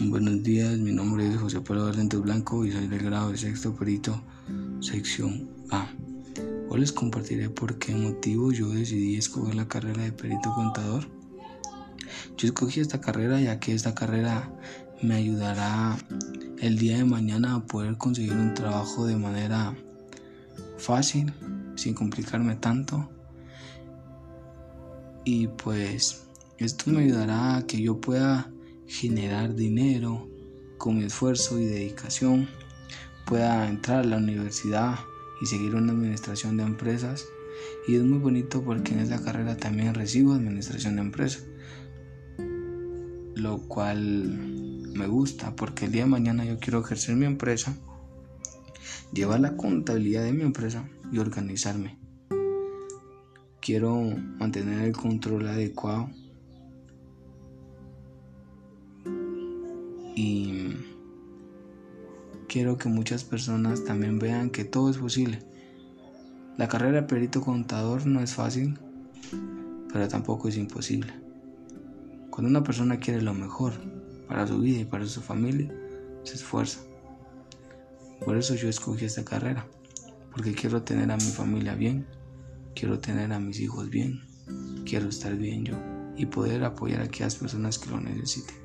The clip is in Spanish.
Buenos días, mi nombre es José Pablo Valente Blanco y soy del grado de sexto perito, sección A. Hoy les compartiré por qué motivo yo decidí escoger la carrera de perito contador. Yo escogí esta carrera ya que esta carrera me ayudará el día de mañana a poder conseguir un trabajo de manera fácil, sin complicarme tanto. Y pues esto me ayudará a que yo pueda generar dinero con esfuerzo y dedicación, pueda entrar a la universidad y seguir una administración de empresas. Y es muy bonito porque en esa carrera también recibo administración de empresas, lo cual me gusta porque el día de mañana yo quiero ejercer mi empresa, llevar la contabilidad de mi empresa y organizarme. Quiero mantener el control adecuado y quiero que muchas personas también vean que todo es posible. La carrera de perito contador no es fácil, pero tampoco es imposible. Cuando una persona quiere lo mejor para su vida y para su familia, se esfuerza. Por eso yo escogí esta carrera, porque quiero tener a mi familia bien, quiero tener a mis hijos bien, quiero estar bien yo y poder apoyar a aquellas personas que lo necesiten.